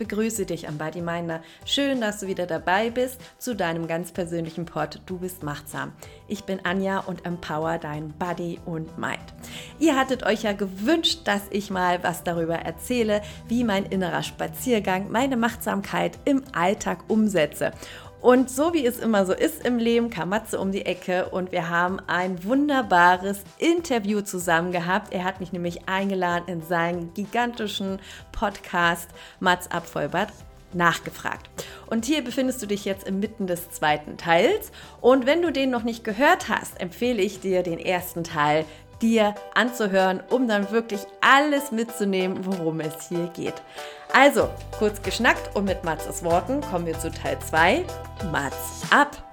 begrüße dich am Body Minder. Schön, dass du wieder dabei bist zu deinem ganz persönlichen Port Du bist machtsam. Ich bin Anja und empower dein Body und Mind. Ihr hattet euch ja gewünscht, dass ich mal was darüber erzähle, wie mein innerer Spaziergang meine Machtsamkeit im Alltag umsetze. Und so wie es immer so ist im Leben, kam Matze um die Ecke und wir haben ein wunderbares Interview zusammen gehabt. Er hat mich nämlich eingeladen in seinen gigantischen Podcast Mats Abfolbert nachgefragt. Und hier befindest du dich jetzt inmitten des zweiten Teils. Und wenn du den noch nicht gehört hast, empfehle ich dir den ersten Teil dir anzuhören, um dann wirklich alles mitzunehmen, worum es hier geht. Also, kurz geschnackt und mit Matzes Worten kommen wir zu Teil 2. Matz ab!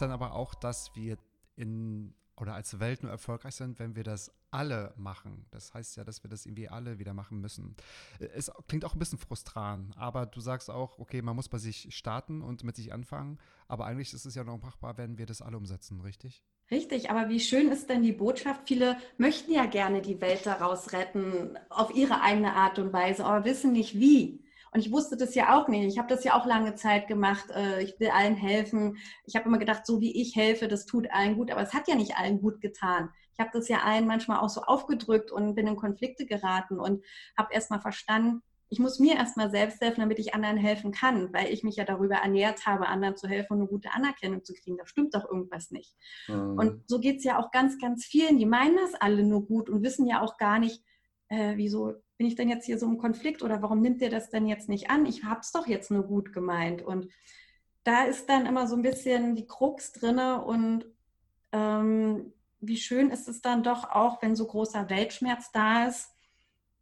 Dann aber auch, dass wir in oder als Welt nur erfolgreich sind, wenn wir das alle machen. Das heißt ja, dass wir das irgendwie alle wieder machen müssen. Es klingt auch ein bisschen frustrant, aber du sagst auch, okay, man muss bei sich starten und mit sich anfangen, aber eigentlich ist es ja noch machbar, wenn wir das alle umsetzen, richtig? Richtig, aber wie schön ist denn die Botschaft? Viele möchten ja gerne die Welt daraus retten, auf ihre eigene Art und Weise, aber wissen nicht wie. Und ich wusste das ja auch nicht. Ich habe das ja auch lange Zeit gemacht. Äh, ich will allen helfen. Ich habe immer gedacht, so wie ich helfe, das tut allen gut. Aber es hat ja nicht allen gut getan. Ich habe das ja allen manchmal auch so aufgedrückt und bin in Konflikte geraten und habe erst mal verstanden, ich muss mir erstmal selbst helfen, damit ich anderen helfen kann, weil ich mich ja darüber ernährt habe, anderen zu helfen und eine gute Anerkennung zu kriegen. Da stimmt doch irgendwas nicht. Mhm. Und so geht es ja auch ganz, ganz vielen, die meinen das alle nur gut und wissen ja auch gar nicht, äh, wieso bin ich denn jetzt hier so im Konflikt oder warum nimmt ihr das denn jetzt nicht an? Ich habe es doch jetzt nur gut gemeint. Und da ist dann immer so ein bisschen die Krux drinne und ähm, wie schön ist es dann doch auch, wenn so großer Weltschmerz da ist,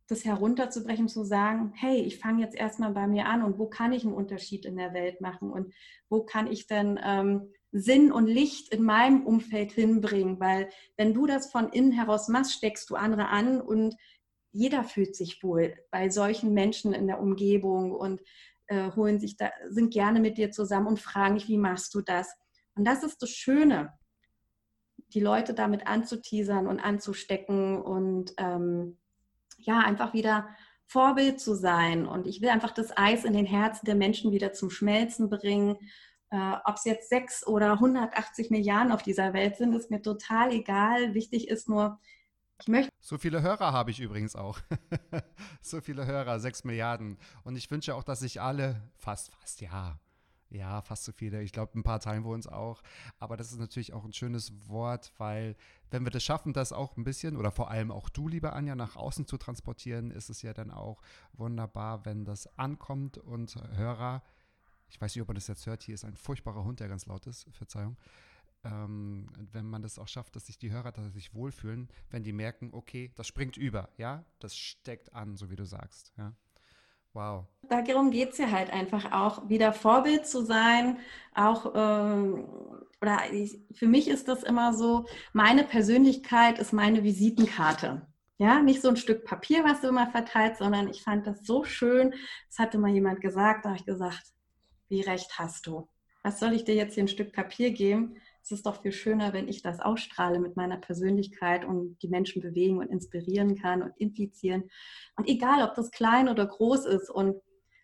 das herunterzubrechen, zu sagen, hey, ich fange jetzt erstmal bei mir an und wo kann ich einen Unterschied in der Welt machen und wo kann ich denn ähm, Sinn und Licht in meinem Umfeld hinbringen, weil wenn du das von innen heraus machst, steckst du andere an und jeder fühlt sich wohl bei solchen Menschen in der Umgebung und äh, holen sich da, sind gerne mit dir zusammen und fragen dich, wie machst du das? Und das ist das Schöne, die Leute damit anzuteasern und anzustecken und ähm, ja, einfach wieder Vorbild zu sein. Und ich will einfach das Eis in den Herzen der Menschen wieder zum Schmelzen bringen. Äh, Ob es jetzt sechs oder 180 Milliarden auf dieser Welt sind, ist mir total egal. Wichtig ist nur, ich möchte. So viele Hörer habe ich übrigens auch. so viele Hörer, sechs Milliarden. Und ich wünsche auch, dass sich alle, fast, fast, ja, ja, fast so viele. Ich glaube, ein paar teilen wir uns auch. Aber das ist natürlich auch ein schönes Wort, weil wenn wir das schaffen, das auch ein bisschen oder vor allem auch du, liebe Anja, nach außen zu transportieren, ist es ja dann auch wunderbar, wenn das ankommt und Hörer, ich weiß nicht, ob man das jetzt hört, hier ist ein furchtbarer Hund, der ganz laut ist, Verzeihung ähm, wenn man das auch schafft, dass sich die Hörer tatsächlich wohlfühlen, wenn die merken, okay, das springt über, ja, das steckt an, so wie du sagst, ja. Wow. Darum geht es ja halt einfach auch, wieder Vorbild zu sein, auch, ähm, oder ich, für mich ist das immer so, meine Persönlichkeit ist meine Visitenkarte. Ja, nicht so ein Stück Papier, was du immer verteilst, sondern ich fand das so schön. Das hatte mal jemand gesagt, da habe ich gesagt, wie recht hast du? Was soll ich dir jetzt hier ein Stück Papier geben? Es ist doch viel schöner, wenn ich das ausstrahle mit meiner Persönlichkeit und die Menschen bewegen und inspirieren kann und infizieren. Und egal, ob das klein oder groß ist. Und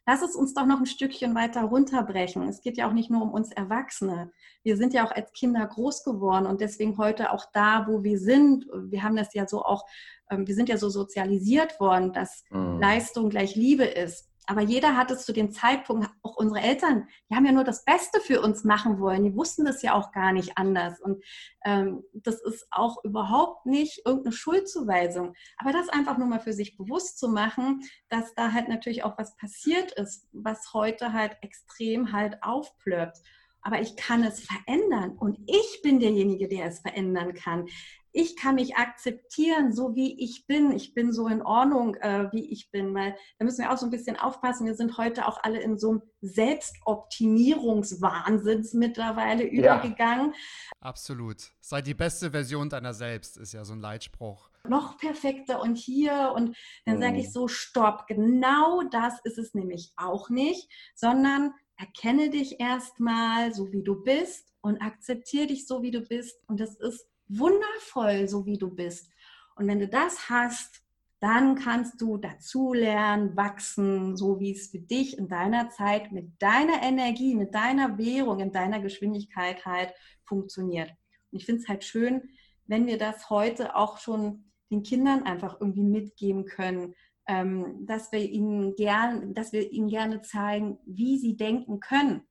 lass es uns doch noch ein Stückchen weiter runterbrechen. Es geht ja auch nicht nur um uns Erwachsene. Wir sind ja auch als Kinder groß geworden und deswegen heute auch da, wo wir sind. Wir haben das ja so auch, ähm, wir sind ja so sozialisiert worden, dass mhm. Leistung gleich Liebe ist. Aber jeder hat es zu dem Zeitpunkt, auch unsere Eltern, die haben ja nur das Beste für uns machen wollen. Die wussten das ja auch gar nicht anders. Und ähm, das ist auch überhaupt nicht irgendeine Schuldzuweisung. Aber das einfach nur mal für sich bewusst zu machen, dass da halt natürlich auch was passiert ist, was heute halt extrem halt aufplöppt. Aber ich kann es verändern und ich bin derjenige, der es verändern kann ich kann mich akzeptieren, so wie ich bin. Ich bin so in Ordnung, äh, wie ich bin. Weil da müssen wir auch so ein bisschen aufpassen. Wir sind heute auch alle in so einem Selbstoptimierungswahnsinns mittlerweile übergegangen. Ja, absolut. Sei die beste Version deiner selbst, ist ja so ein Leitspruch. Noch perfekter und hier. Und dann mhm. sage ich so, stopp. Genau das ist es nämlich auch nicht, sondern erkenne dich erstmal so, wie du bist und akzeptiere dich so, wie du bist. Und das ist wundervoll, so wie du bist. Und wenn du das hast, dann kannst du dazulernen, wachsen, so wie es für dich in deiner Zeit mit deiner Energie, mit deiner Währung, in deiner Geschwindigkeit halt funktioniert. Und ich finde es halt schön, wenn wir das heute auch schon den Kindern einfach irgendwie mitgeben können, ähm, dass wir ihnen gern, dass wir ihnen gerne zeigen, wie sie denken können,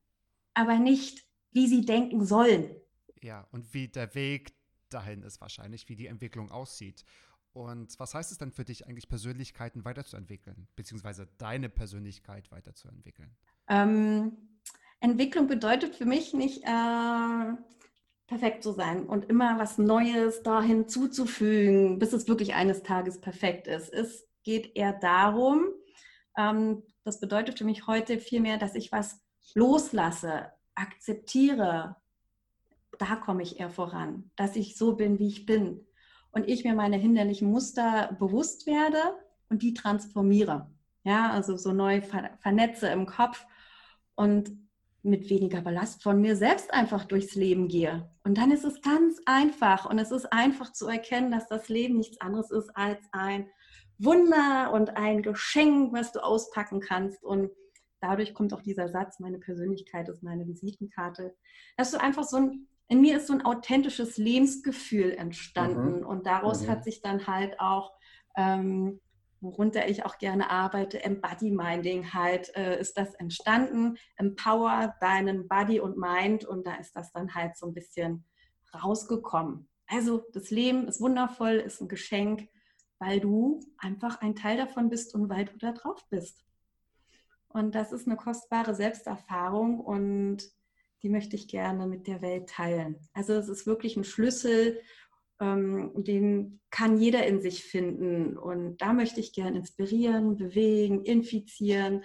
aber nicht, wie sie denken sollen. Ja, und wie der Weg dahin ist wahrscheinlich, wie die Entwicklung aussieht. Und was heißt es dann für dich eigentlich, Persönlichkeiten weiterzuentwickeln, beziehungsweise deine Persönlichkeit weiterzuentwickeln? Ähm, Entwicklung bedeutet für mich nicht äh, perfekt zu sein und immer was Neues da hinzuzufügen, bis es wirklich eines Tages perfekt ist. Es geht eher darum, ähm, das bedeutet für mich heute vielmehr, dass ich was loslasse, akzeptiere, da komme ich eher voran, dass ich so bin, wie ich bin. Und ich mir meine hinderlichen Muster bewusst werde und die transformiere. Ja, also so neu vernetze im Kopf und mit weniger Ballast von mir selbst einfach durchs Leben gehe. Und dann ist es ganz einfach und es ist einfach zu erkennen, dass das Leben nichts anderes ist als ein Wunder und ein Geschenk, was du auspacken kannst. Und dadurch kommt auch dieser Satz, meine Persönlichkeit ist meine Visitenkarte, dass du einfach so ein in mir ist so ein authentisches Lebensgefühl entstanden mhm. und daraus mhm. hat sich dann halt auch, ähm, worunter ich auch gerne arbeite, Embody Minding halt, äh, ist das entstanden. Empower deinen Body und Mind und da ist das dann halt so ein bisschen rausgekommen. Also das Leben ist wundervoll, ist ein Geschenk, weil du einfach ein Teil davon bist und weil du da drauf bist. Und das ist eine kostbare Selbsterfahrung und die möchte ich gerne mit der Welt teilen. Also es ist wirklich ein Schlüssel, ähm, den kann jeder in sich finden. Und da möchte ich gerne inspirieren, bewegen, infizieren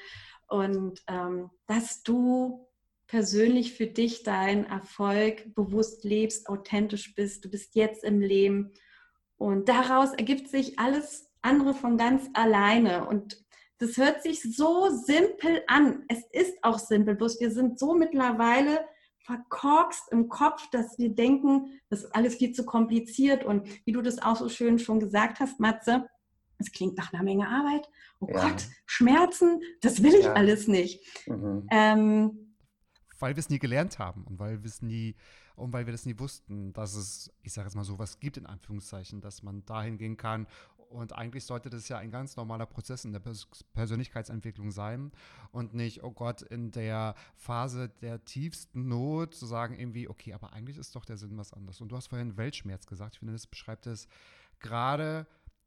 und ähm, dass du persönlich für dich deinen Erfolg bewusst lebst, authentisch bist, du bist jetzt im Leben und daraus ergibt sich alles andere von ganz alleine und das hört sich so simpel an. Es ist auch simpel, bloß wir sind so mittlerweile verkorkst im Kopf, dass wir denken, das ist alles viel zu kompliziert. Und wie du das auch so schön schon gesagt hast, Matze, es klingt nach einer Menge Arbeit. Oh ja. Gott, Schmerzen, das will ich ja. alles nicht. Mhm. Ähm, weil wir es nie gelernt haben und weil wir es nie und weil wir das nie wussten, dass es, ich sage jetzt mal so, was gibt in Anführungszeichen, dass man dahin gehen kann und eigentlich sollte das ja ein ganz normaler Prozess in der Pers Persönlichkeitsentwicklung sein und nicht, oh Gott, in der Phase der tiefsten Not zu sagen irgendwie, okay, aber eigentlich ist doch der Sinn was anderes. Und du hast vorhin Weltschmerz gesagt. Ich finde, das beschreibt es gerade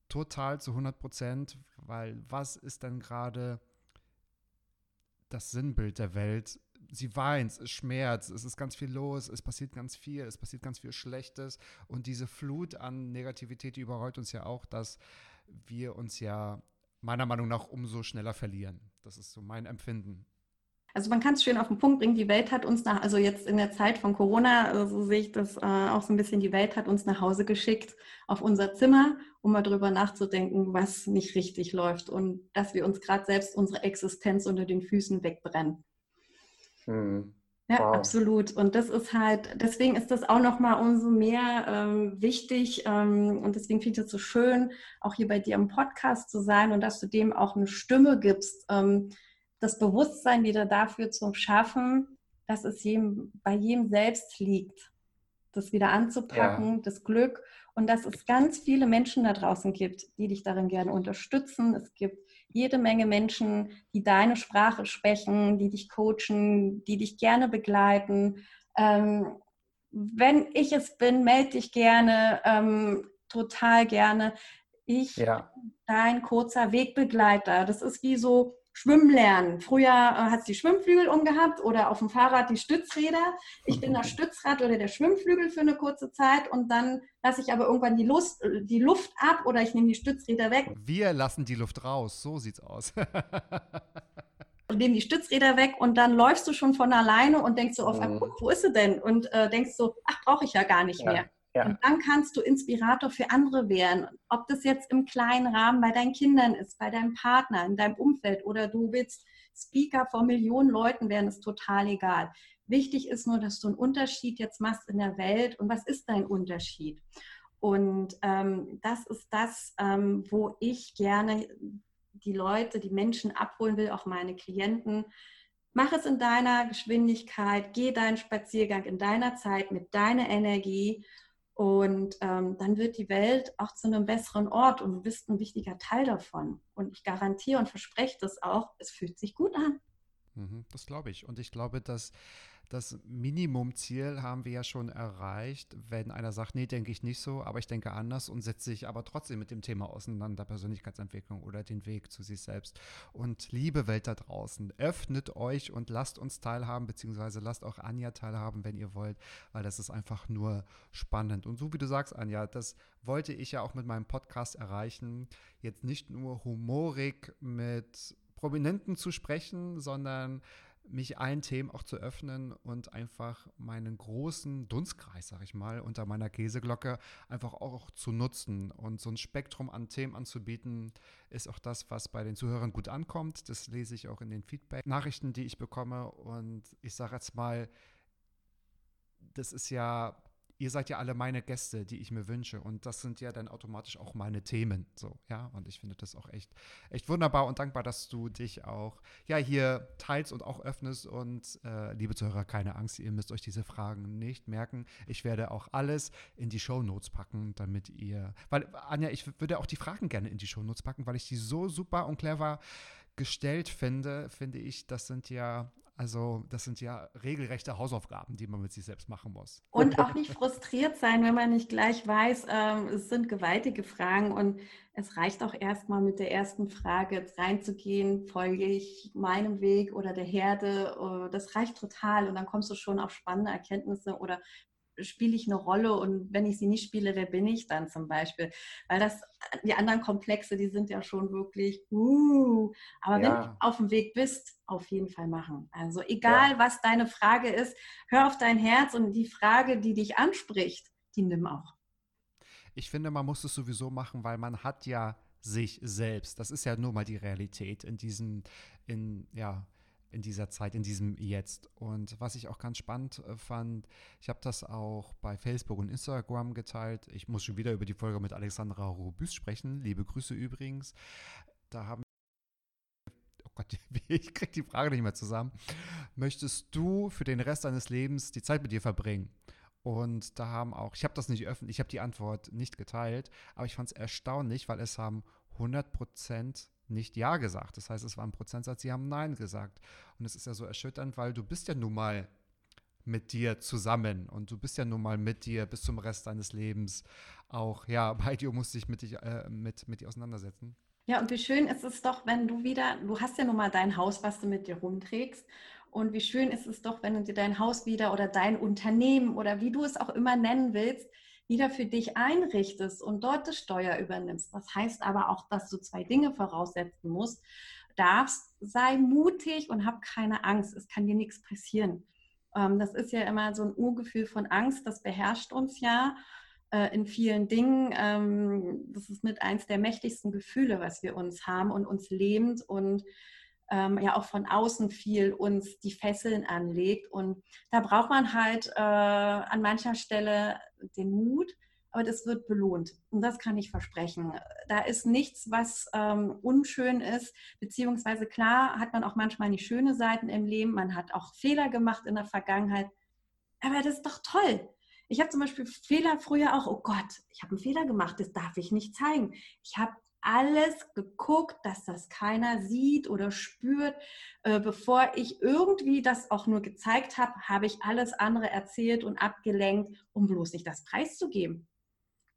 total zu 100 Prozent, weil was ist denn gerade das Sinnbild der Welt sie weint, es schmerzt, es ist ganz viel los, es passiert ganz viel, es passiert ganz viel Schlechtes und diese Flut an Negativität, die überrollt uns ja auch, dass wir uns ja meiner Meinung nach umso schneller verlieren. Das ist so mein Empfinden. Also man kann es schön auf den Punkt bringen, die Welt hat uns nach, also jetzt in der Zeit von Corona, so also sehe ich das äh, auch so ein bisschen, die Welt hat uns nach Hause geschickt auf unser Zimmer, um mal drüber nachzudenken, was nicht richtig läuft und dass wir uns gerade selbst unsere Existenz unter den Füßen wegbrennen. Mhm. Ja, wow. absolut. Und das ist halt, deswegen ist das auch nochmal umso mehr ähm, wichtig ähm, und deswegen finde ich es so schön, auch hier bei dir im Podcast zu sein und dass du dem auch eine Stimme gibst, ähm, das Bewusstsein wieder dafür zu schaffen, dass es jedem, bei jedem selbst liegt, das wieder anzupacken, ja. das Glück und dass es ganz viele Menschen da draußen gibt, die dich darin gerne unterstützen. Es gibt jede Menge Menschen, die deine Sprache sprechen, die dich coachen, die dich gerne begleiten. Ähm, wenn ich es bin, melde dich gerne, ähm, total gerne. Ich, ja. dein kurzer Wegbegleiter, das ist wie so Schwimmen lernen. Früher äh, hat sie Schwimmflügel umgehabt oder auf dem Fahrrad die Stützräder. Ich bin das Stützrad oder der Schwimmflügel für eine kurze Zeit und dann lasse ich aber irgendwann die, Lust, die Luft ab oder ich nehme die Stützräder weg. Wir lassen die Luft raus, so sieht's aus. und nehme die Stützräder weg und dann läufst du schon von alleine und denkst so auf, mhm. wo ist sie denn? Und äh, denkst so, ach, brauche ich ja gar nicht ja. mehr. Ja. Und dann kannst du Inspirator für andere werden. Ob das jetzt im kleinen Rahmen bei deinen Kindern ist, bei deinem Partner, in deinem Umfeld oder du willst Speaker vor Millionen Leuten werden, ist total egal. Wichtig ist nur, dass du einen Unterschied jetzt machst in der Welt. Und was ist dein Unterschied? Und ähm, das ist das, ähm, wo ich gerne die Leute, die Menschen abholen will, auch meine Klienten. Mach es in deiner Geschwindigkeit, geh deinen Spaziergang in deiner Zeit mit deiner Energie und ähm, dann wird die Welt auch zu einem besseren Ort und du bist ein wichtiger Teil davon. Und ich garantiere und verspreche das auch, es fühlt sich gut an. Mhm, das glaube ich. Und ich glaube, dass das Minimumziel haben wir ja schon erreicht, wenn einer sagt, nee, denke ich nicht so, aber ich denke anders und setzt sich aber trotzdem mit dem Thema auseinander, Persönlichkeitsentwicklung oder den Weg zu sich selbst. Und liebe Welt da draußen, öffnet euch und lasst uns teilhaben, beziehungsweise lasst auch Anja teilhaben, wenn ihr wollt, weil das ist einfach nur spannend. Und so wie du sagst, Anja, das wollte ich ja auch mit meinem Podcast erreichen, jetzt nicht nur humorig mit Prominenten zu sprechen, sondern mich allen Themen auch zu öffnen und einfach meinen großen Dunstkreis, sag ich mal, unter meiner Käseglocke einfach auch zu nutzen. Und so ein Spektrum an Themen anzubieten, ist auch das, was bei den Zuhörern gut ankommt. Das lese ich auch in den Feedback-Nachrichten, die ich bekomme. Und ich sage jetzt mal, das ist ja ihr seid ja alle meine Gäste, die ich mir wünsche. Und das sind ja dann automatisch auch meine Themen. So, ja. Und ich finde das auch echt, echt wunderbar und dankbar, dass du dich auch ja hier teilst und auch öffnest. Und äh, liebe Zuhörer, keine Angst, ihr müsst euch diese Fragen nicht merken. Ich werde auch alles in die Show Notes packen, damit ihr. Weil, Anja, ich würde auch die Fragen gerne in die Show Notes packen, weil ich die so super und clever gestellt finde, finde ich, das sind ja also das sind ja regelrechte Hausaufgaben, die man mit sich selbst machen muss. Und auch nicht frustriert sein, wenn man nicht gleich weiß, ähm, es sind gewaltige Fragen und es reicht auch erstmal mit der ersten Frage reinzugehen, folge ich meinem Weg oder der Herde, oh, das reicht total und dann kommst du schon auf spannende Erkenntnisse oder spiele ich eine Rolle und wenn ich sie nicht spiele, wer bin ich dann zum Beispiel? Weil das, die anderen Komplexe, die sind ja schon wirklich, uh, aber ja. wenn du auf dem Weg bist, auf jeden Fall machen. Also egal, ja. was deine Frage ist, hör auf dein Herz und die Frage, die dich anspricht, die nimm auch. Ich finde, man muss es sowieso machen, weil man hat ja sich selbst. Das ist ja nur mal die Realität in diesem, in, ja, in dieser Zeit, in diesem Jetzt. Und was ich auch ganz spannend äh, fand, ich habe das auch bei Facebook und Instagram geteilt. Ich muss schon wieder über die Folge mit Alexandra Robüs sprechen. Liebe Grüße übrigens. Da haben oh Gott, ich kriege die Frage nicht mehr zusammen. Möchtest du für den Rest deines Lebens die Zeit mit dir verbringen? Und da haben auch, ich habe das nicht öffentlich, ich habe die Antwort nicht geteilt, aber ich fand es erstaunlich, weil es haben 100 Prozent nicht Ja gesagt. Das heißt, es war ein Prozentsatz, sie haben Nein gesagt. Und es ist ja so erschütternd, weil du bist ja nun mal mit dir zusammen und du bist ja nun mal mit dir bis zum Rest deines Lebens auch, ja, bei dir musst dich mit, äh, mit, mit dir auseinandersetzen. Ja, und wie schön ist es doch, wenn du wieder, du hast ja nun mal dein Haus, was du mit dir rumträgst. Und wie schön ist es doch, wenn du dir dein Haus wieder oder dein Unternehmen oder wie du es auch immer nennen willst, wieder für dich einrichtest und dort das Steuer übernimmst. Das heißt aber auch, dass du zwei Dinge voraussetzen musst. Darfst, sei mutig und hab keine Angst. Es kann dir nichts passieren. Ähm, das ist ja immer so ein Urgefühl von Angst, das beherrscht uns ja äh, in vielen Dingen. Ähm, das ist mit eins der mächtigsten Gefühle, was wir uns haben und uns lebend und ähm, ja auch von außen viel uns die Fesseln anlegt. Und da braucht man halt äh, an mancher Stelle den Mut, aber das wird belohnt. Und das kann ich versprechen. Da ist nichts, was ähm, unschön ist, beziehungsweise klar hat man auch manchmal nicht schöne Seiten im Leben, man hat auch Fehler gemacht in der Vergangenheit, aber das ist doch toll. Ich habe zum Beispiel Fehler früher auch, oh Gott, ich habe einen Fehler gemacht, das darf ich nicht zeigen. Ich habe alles geguckt, dass das keiner sieht oder spürt. Äh, bevor ich irgendwie das auch nur gezeigt habe, habe ich alles andere erzählt und abgelenkt, um bloß nicht das preiszugeben.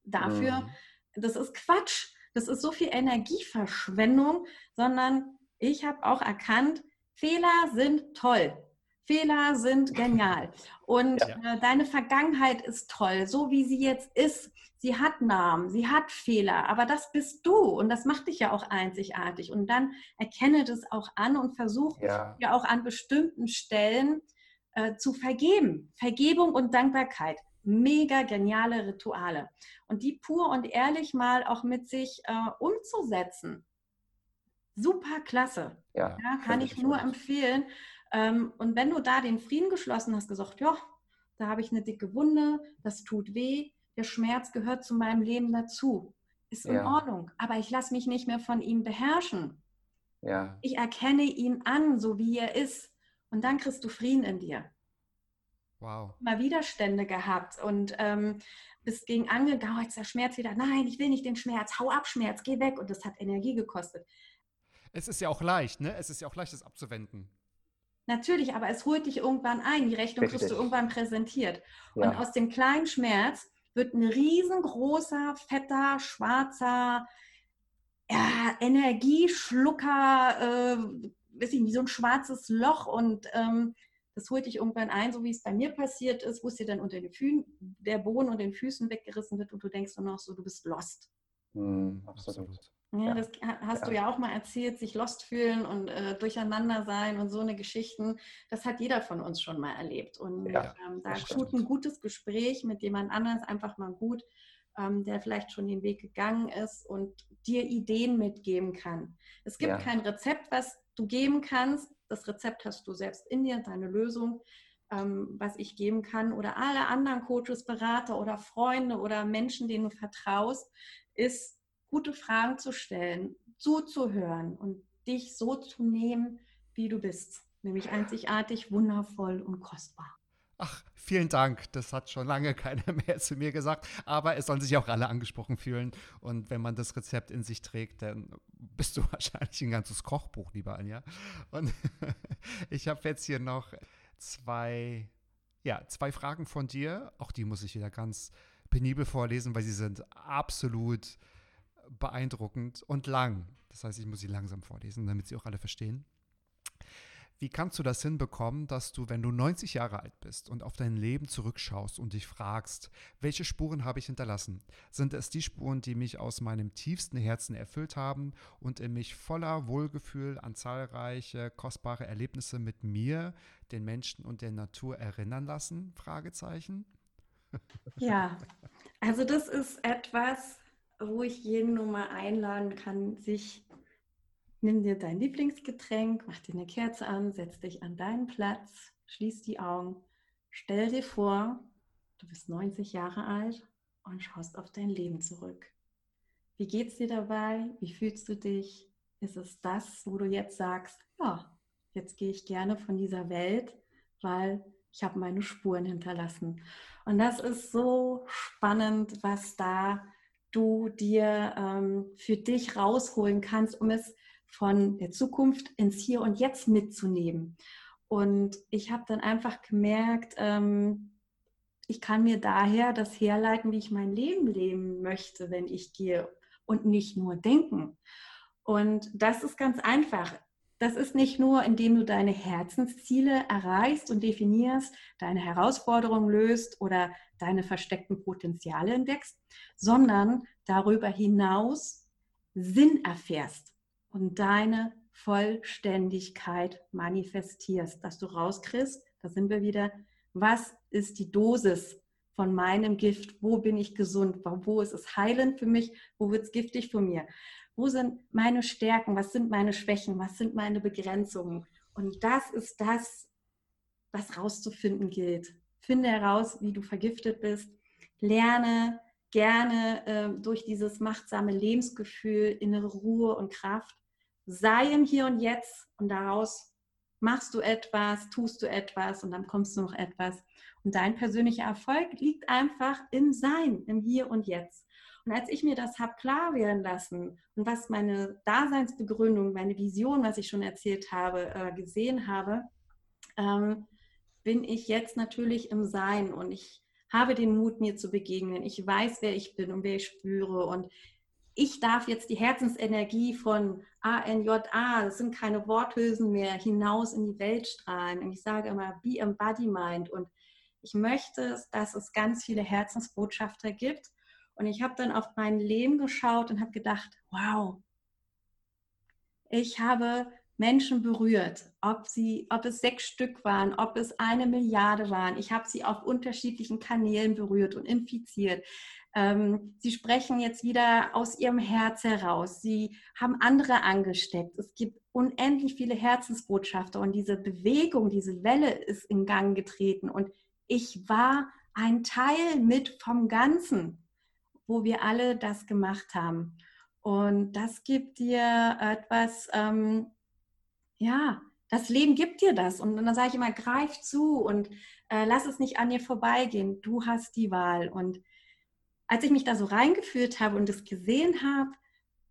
Dafür, mhm. das ist Quatsch. Das ist so viel Energieverschwendung, sondern ich habe auch erkannt, Fehler sind toll. Fehler sind genial. Und ja. äh, deine Vergangenheit ist toll, so wie sie jetzt ist. Sie hat Namen, sie hat Fehler, aber das bist du und das macht dich ja auch einzigartig. Und dann erkenne das auch an und versuche ja. ja auch an bestimmten Stellen äh, zu vergeben. Vergebung und Dankbarkeit. Mega geniale Rituale. Und die pur und ehrlich mal auch mit sich äh, umzusetzen. Super klasse. Ja, ja kann ich nur empfehlen. Ähm, und wenn du da den Frieden geschlossen hast, gesagt, ja, da habe ich eine dicke Wunde, das tut weh, der Schmerz gehört zu meinem Leben dazu, ist in ja. Ordnung, aber ich lasse mich nicht mehr von ihm beherrschen. Ja. Ich erkenne ihn an, so wie er ist, und dann kriegst du Frieden in dir. Wow. Mal Widerstände gehabt und ähm, bist gegen angegangen, jetzt der Schmerz wieder, nein, ich will nicht den Schmerz, hau ab Schmerz, geh weg und das hat Energie gekostet. Es ist ja auch leicht, ne? Es ist ja auch leicht, das abzuwenden. Natürlich, aber es holt dich irgendwann ein. Die Rechnung Richtig. kriegst du irgendwann präsentiert. Ja. Und aus dem kleinen Schmerz wird ein riesengroßer, fetter, schwarzer ja, Energieschlucker, äh, weiß ich, wie so ein schwarzes Loch. Und ähm, das holt dich irgendwann ein, so wie es bei mir passiert ist, wo es dir dann unter den Füßen, der Boden und den Füßen weggerissen wird und du denkst nur noch so, du bist lost. Mm, absolut. Ja, das hast ja. du ja auch mal erzählt, sich lost fühlen und äh, durcheinander sein und so eine Geschichten. Das hat jeder von uns schon mal erlebt. Und ja, ähm, da tut ein gutes Gespräch mit jemand anders einfach mal gut, ähm, der vielleicht schon den Weg gegangen ist und dir Ideen mitgeben kann. Es gibt ja. kein Rezept, was du geben kannst. Das Rezept hast du selbst in dir, deine Lösung, ähm, was ich geben kann. Oder alle anderen Coaches, Berater oder Freunde oder Menschen, denen du vertraust, ist gute Fragen zu stellen, zuzuhören und dich so zu nehmen, wie du bist. Nämlich einzigartig, wundervoll und kostbar. Ach, vielen Dank. Das hat schon lange keiner mehr zu mir gesagt. Aber es sollen sich auch alle angesprochen fühlen. Und wenn man das Rezept in sich trägt, dann bist du wahrscheinlich ein ganzes Kochbuch, lieber Anja. Und ich habe jetzt hier noch zwei, ja, zwei Fragen von dir. Auch die muss ich wieder ganz penibel vorlesen, weil sie sind absolut beeindruckend und lang. Das heißt, ich muss sie langsam vorlesen, damit sie auch alle verstehen. Wie kannst du das hinbekommen, dass du, wenn du 90 Jahre alt bist und auf dein Leben zurückschaust und dich fragst, welche Spuren habe ich hinterlassen? Sind es die Spuren, die mich aus meinem tiefsten Herzen erfüllt haben und in mich voller Wohlgefühl an zahlreiche kostbare Erlebnisse mit mir, den Menschen und der Natur erinnern lassen? Fragezeichen. Ja, also das ist etwas, wo ich jeden nur mal einladen kann, sich, nimm dir dein Lieblingsgetränk, mach dir eine Kerze an, setz dich an deinen Platz, schließ die Augen, stell dir vor, du bist 90 Jahre alt und schaust auf dein Leben zurück. Wie geht's dir dabei? Wie fühlst du dich? Ist es das, wo du jetzt sagst, ja, jetzt gehe ich gerne von dieser Welt, weil ich habe meine Spuren hinterlassen. Und das ist so spannend, was da du dir ähm, für dich rausholen kannst, um es von der Zukunft ins Hier und Jetzt mitzunehmen. Und ich habe dann einfach gemerkt, ähm, ich kann mir daher das herleiten, wie ich mein Leben leben möchte, wenn ich gehe und nicht nur denken. Und das ist ganz einfach. Das ist nicht nur, indem du deine Herzensziele erreichst und definierst, deine Herausforderungen löst oder deine versteckten Potenziale entdeckst, sondern darüber hinaus Sinn erfährst und deine Vollständigkeit manifestierst, dass du rauskriegst, da sind wir wieder, was ist die Dosis von meinem Gift, wo bin ich gesund, wo ist es heilend für mich, wo wird es giftig für mir. Wo sind meine Stärken? Was sind meine Schwächen? Was sind meine Begrenzungen? Und das ist das, was rauszufinden gilt. Finde heraus, wie du vergiftet bist. Lerne gerne äh, durch dieses machtsame Lebensgefühl innere Ruhe und Kraft. Sei im Hier und Jetzt und daraus machst du etwas, tust du etwas und dann kommst du noch etwas. Und dein persönlicher Erfolg liegt einfach im Sein, im Hier und Jetzt. Und als ich mir das habe klar werden lassen und was meine Daseinsbegründung, meine Vision, was ich schon erzählt habe, äh, gesehen habe, ähm, bin ich jetzt natürlich im Sein und ich habe den Mut, mir zu begegnen. Ich weiß, wer ich bin und wer ich spüre und ich darf jetzt die Herzensenergie von ANJA, das sind keine Worthülsen mehr, hinaus in die Welt strahlen. Und ich sage immer, be embodiment. Und ich möchte, dass es ganz viele Herzensbotschafter gibt. Und ich habe dann auf mein Leben geschaut und habe gedacht, wow, ich habe Menschen berührt, ob, sie, ob es sechs Stück waren, ob es eine Milliarde waren. Ich habe sie auf unterschiedlichen Kanälen berührt und infiziert. Ähm, sie sprechen jetzt wieder aus ihrem Herz heraus. Sie haben andere angesteckt. Es gibt unendlich viele Herzensbotschafter und diese Bewegung, diese Welle ist in Gang getreten. Und ich war ein Teil mit vom Ganzen, wo wir alle das gemacht haben. Und das gibt dir etwas, ähm, ja, das Leben gibt dir das. Und dann sage ich immer, greif zu und äh, lass es nicht an dir vorbeigehen. Du hast die Wahl. Und als ich mich da so reingeführt habe und es gesehen habe,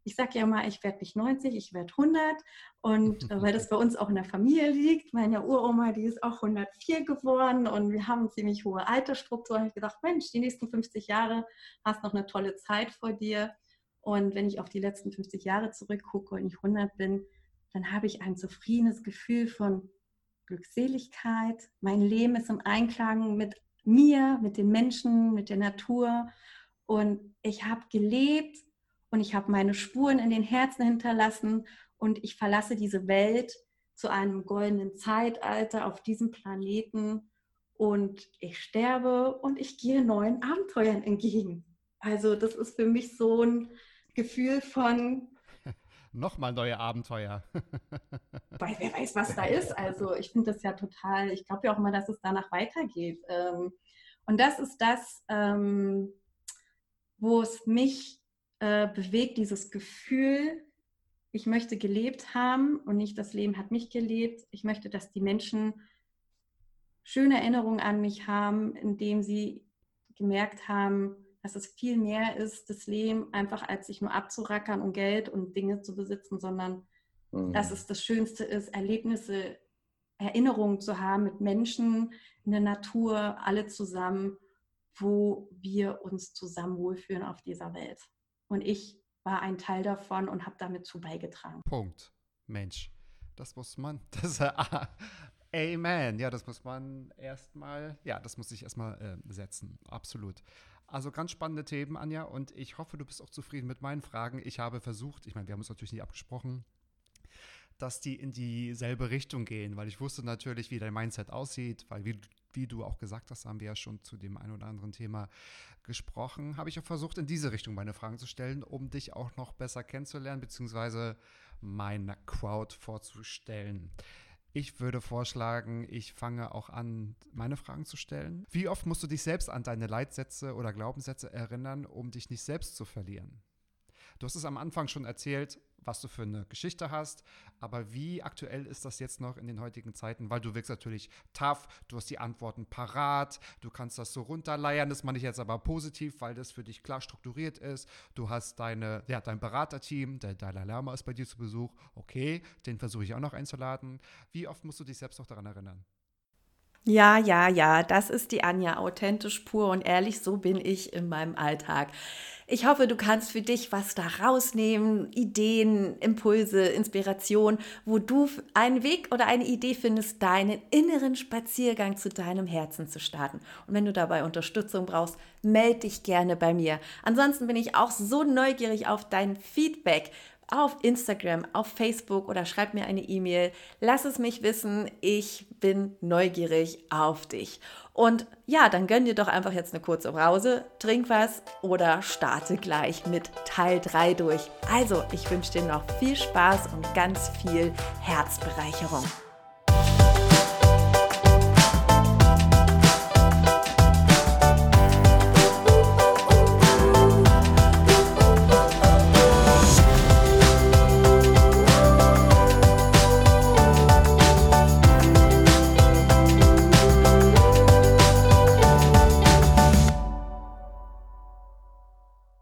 ich sage ja immer, ich werde nicht 90, ich werde 100. Und äh, weil das bei uns auch in der Familie liegt, meine Uroma, die ist auch 104 geworden und wir haben eine ziemlich hohe Altersstruktur. habe ich gedacht, Mensch, die nächsten 50 Jahre hast noch eine tolle Zeit vor dir. Und wenn ich auf die letzten 50 Jahre zurückgucke und ich 100 bin, dann habe ich ein zufriedenes Gefühl von Glückseligkeit. Mein Leben ist im Einklang mit mir, mit den Menschen, mit der Natur. Und ich habe gelebt und ich habe meine Spuren in den Herzen hinterlassen und ich verlasse diese Welt zu einem goldenen Zeitalter auf diesem Planeten und ich sterbe und ich gehe neuen Abenteuern entgegen. Also das ist für mich so ein Gefühl von nochmal neue Abenteuer. Weil wer weiß, was da ist. Also ich finde das ja total, ich glaube ja auch mal, dass es danach weitergeht. Ähm, und das ist das, ähm, wo es mich äh, bewegt, dieses Gefühl, ich möchte gelebt haben und nicht das Leben hat mich gelebt. Ich möchte, dass die Menschen schöne Erinnerungen an mich haben, indem sie gemerkt haben, dass es viel mehr ist, das Leben einfach als sich nur abzurackern und Geld und Dinge zu besitzen, sondern mhm. dass es das Schönste ist, Erlebnisse, Erinnerungen zu haben mit Menschen in der Natur, alle zusammen, wo wir uns zusammen wohlfühlen auf dieser Welt. Und ich war ein Teil davon und habe damit zu beigetragen. Punkt. Mensch, das muss man, das ah, Amen. Ja, das muss man erstmal, ja, das muss ich erstmal äh, setzen. Absolut. Also ganz spannende Themen, Anja, und ich hoffe, du bist auch zufrieden mit meinen Fragen. Ich habe versucht, ich meine, wir haben uns natürlich nicht abgesprochen, dass die in dieselbe Richtung gehen, weil ich wusste natürlich, wie dein Mindset aussieht, weil wie, wie du auch gesagt hast, haben wir ja schon zu dem einen oder anderen Thema gesprochen, habe ich auch versucht, in diese Richtung meine Fragen zu stellen, um dich auch noch besser kennenzulernen, beziehungsweise meine Crowd vorzustellen. Ich würde vorschlagen, ich fange auch an, meine Fragen zu stellen. Wie oft musst du dich selbst an deine Leitsätze oder Glaubenssätze erinnern, um dich nicht selbst zu verlieren? Du hast es am Anfang schon erzählt, was du für eine Geschichte hast. Aber wie aktuell ist das jetzt noch in den heutigen Zeiten? Weil du wirkst natürlich tough, du hast die Antworten parat, du kannst das so runterleiern. Das meine ich jetzt aber positiv, weil das für dich klar strukturiert ist. Du hast deine, ja, dein Beraterteam, der Dalai Lama ist bei dir zu Besuch. Okay, den versuche ich auch noch einzuladen. Wie oft musst du dich selbst noch daran erinnern? Ja, ja, ja, das ist die Anja, authentisch, pur und ehrlich, so bin ich in meinem Alltag. Ich hoffe, du kannst für dich was da rausnehmen, Ideen, Impulse, Inspiration, wo du einen Weg oder eine Idee findest, deinen inneren Spaziergang zu deinem Herzen zu starten. Und wenn du dabei Unterstützung brauchst, melde dich gerne bei mir. Ansonsten bin ich auch so neugierig auf dein Feedback auf Instagram, auf Facebook oder schreib mir eine E-Mail. Lass es mich wissen. Ich bin neugierig auf dich. Und ja, dann gönn dir doch einfach jetzt eine kurze Pause, trink was oder starte gleich mit Teil 3 durch. Also, ich wünsche dir noch viel Spaß und ganz viel Herzbereicherung.